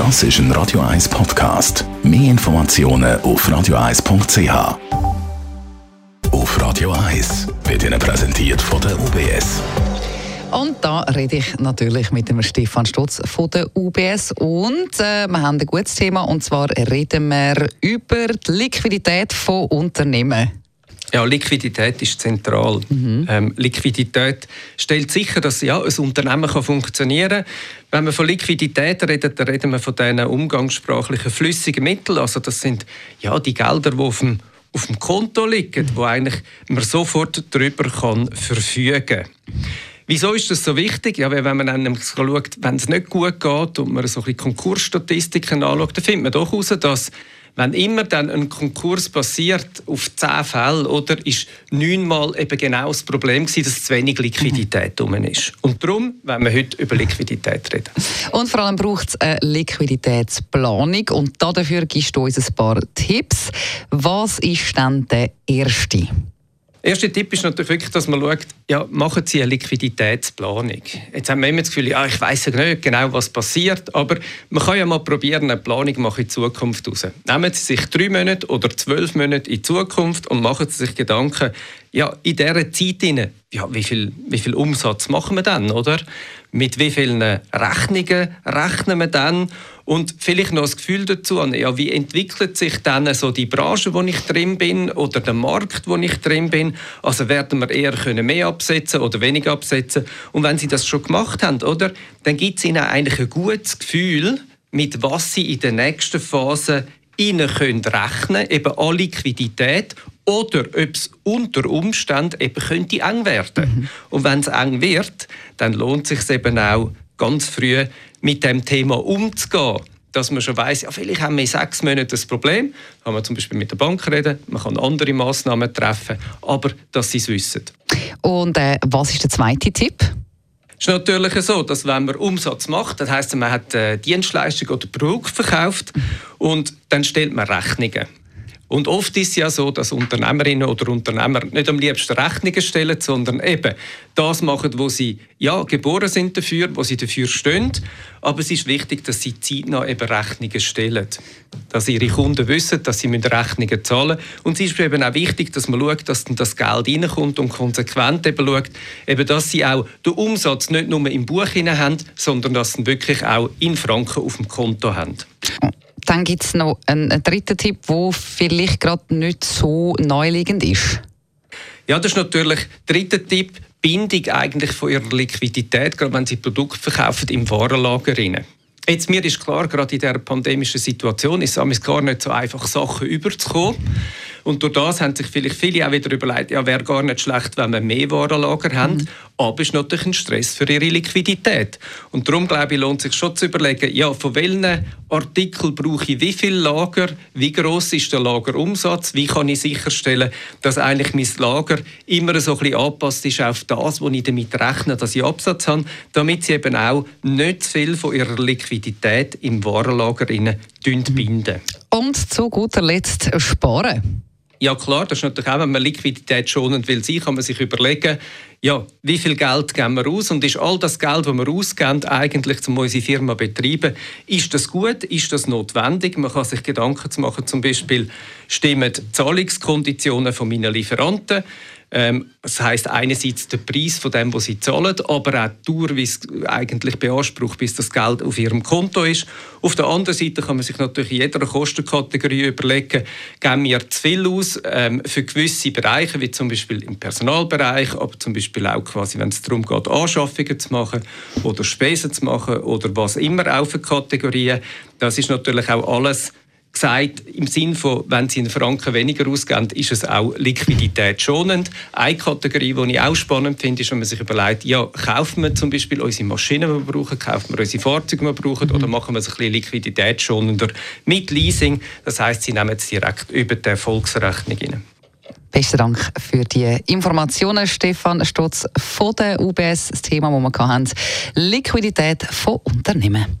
Das ist ein Radio 1 Podcast. Mehr Informationen auf radio1.ch. Auf Radio 1 wird Ihnen präsentiert von der UBS. Und da rede ich natürlich mit dem Stefan Stutz von der UBS. Und äh, wir haben ein gutes Thema, und zwar reden wir über die Liquidität von Unternehmen. Ja, Liquidität ist zentral. Mhm. Ähm, Liquidität stellt sicher, dass ja, ein Unternehmen kann funktionieren kann. Wenn wir von Liquidität reden, dann reden wir von diesen umgangssprachlichen flüssigen Mitteln. Also das sind ja, die Gelder, die auf dem, auf dem Konto liegen, mhm. wo eigentlich man sofort darüber kann verfügen kann. Wieso ist das so wichtig? Ja, wenn man dann schaut, wenn es nicht gut geht und man so ein bisschen Konkursstatistiken anschaut, dann findet man doch heraus, dass wenn immer dann ein Konkurs passiert auf zehn Fälle, oder, ist neunmal eben genau das Problem gewesen, dass zu wenig Liquidität mhm. ist. Und darum wenn wir heute über Liquidität reden. Und vor allem braucht es eine Liquiditätsplanung. Und dafür gibst du uns ein paar Tipps. Was ist dann der erste? Der erste Tipp ist natürlich wirklich, dass man schaut, ja, machen Sie eine Liquiditätsplanung. Jetzt haben wir immer das Gefühl, ja, ich weiß ja nicht genau, was passiert, aber man kann ja mal probieren, eine Planung machen in Zukunft raus. Nehmen Sie sich drei Monate oder zwölf Monate in Zukunft und machen Sie sich Gedanken, ja, in dieser Zeit, rein, ja, wie, viel, wie viel Umsatz machen wir dann, oder? Mit wie vielen Rechnungen rechnen wir dann? Und vielleicht noch das Gefühl dazu, ja, wie entwickelt sich dann so die Branche, wo ich drin bin, oder der Markt, wo ich drin bin? Also werden wir eher können mehr absetzen oder weniger absetzen? Und wenn Sie das schon gemacht haben, oder, dann gibt es Ihnen eigentlich ein gutes Gefühl, mit was Sie in der nächsten Phase Ihnen können rechnen eben an Liquidität oder ob es unter Umständen eben könnte eng werden. Mhm. Und wenn es eng wird, dann lohnt es sich eben auch ganz früh mit dem Thema umzugehen. Dass man schon weiß, ja, vielleicht haben wir in sechs Monaten das Problem. Kann man zum Beispiel mit der Bank reden, man kann andere Massnahmen treffen, aber dass sie es wissen. Und äh, was ist der zweite Tipp? Es ist natürlich so, dass wenn man Umsatz macht, das heißt, man hat äh, Dienstleistung oder Produkt verkauft und dann stellt man Rechnungen. Und oft ist es ja so, dass Unternehmerinnen oder Unternehmer nicht am liebsten Rechnungen stellen, sondern eben das machen, wo sie ja, geboren sind dafür, wo sie dafür stehen. Aber es ist wichtig, dass sie zeitnah eben Rechnungen stellen. Dass ihre Kunden wissen, dass sie Rechnungen zahlen müssen. Und es ist eben auch wichtig, dass man schaut, dass dann das Geld reinkommt und konsequent eben schaut, eben, dass sie auch den Umsatz nicht nur im Buch haben, sondern dass sie wirklich auch in Franken auf dem Konto haben. Dann gibt es noch einen, dritten Tipp, der vielleicht gerade nicht so neuliegend ist. Ja, das ist natürlich der dritte Tipp, Bindung eigentlich von ihrer Liquidität, gerade wenn sie Produkte verkaufen im Warenlager. Rein. Jetzt, mir ist klar, gerade in dieser pandemischen Situation ist es gar nicht so einfach, Sachen überzukommen. Und durch das haben sich vielleicht viele auch wieder überlegt, ja, wäre gar nicht schlecht, wenn wir mehr Warenlager haben. Mhm. Aber es ist natürlich ein Stress für ihre Liquidität. Und darum, glaube ich, lohnt es sich schon zu überlegen, ja, von welchen Artikeln brauche ich wie viel Lager, wie groß ist der Lagerumsatz, wie kann ich sicherstellen, dass eigentlich mein Lager immer so ein bisschen angepasst ist auf das, wo ich damit rechne, dass ich Absatz habe, damit sie eben auch nicht zu viel von ihrer Liquidität im Warenlager binden. Und zu guter Letzt sparen. Ja klar, das ist natürlich auch, wenn man Liquidität schonend will sein, kann man sich überlegen, ja, wie viel Geld geben wir aus? Und ist all das Geld, das wir ausgeben, eigentlich, um unsere Firma zu betreiben, ist das gut, ist das notwendig? Man kann sich Gedanken machen, zum Beispiel, stimmen die Zahlungskonditionen von meinen Lieferanten, ähm, das heißt einerseits der Preis von dem, was sie zahlen, aber auch die Dauer, wie es eigentlich beansprucht, bis das Geld auf ihrem Konto ist. Auf der anderen Seite kann man sich natürlich in jeder Kostenkategorie überlegen, geben wir zu viel aus ähm, für gewisse Bereiche, wie zum Beispiel im Personalbereich, aber zum Beispiel auch quasi, wenn es darum geht, Anschaffungen zu machen oder Spesen zu machen oder was immer auch für Kategorien. Das ist natürlich auch alles gesagt, im Sinne von, wenn Sie einen Franken weniger ausgeben, ist es auch liquiditätsschonend. Eine Kategorie, die ich auch spannend finde, ist, wenn man sich überlegt, ja, kaufen wir zum Beispiel unsere Maschinen, die wir brauchen, kaufen wir unsere Fahrzeuge, die wir brauchen, mhm. oder machen wir es ein bisschen liquiditätsschonender mit Leasing. Das heißt, Sie nehmen es direkt über die Erfolgsrechnung rein. Besten Dank für die Informationen, Stefan Stotz von der UBS. Das Thema, das wir hatten, Liquidität von Unternehmen.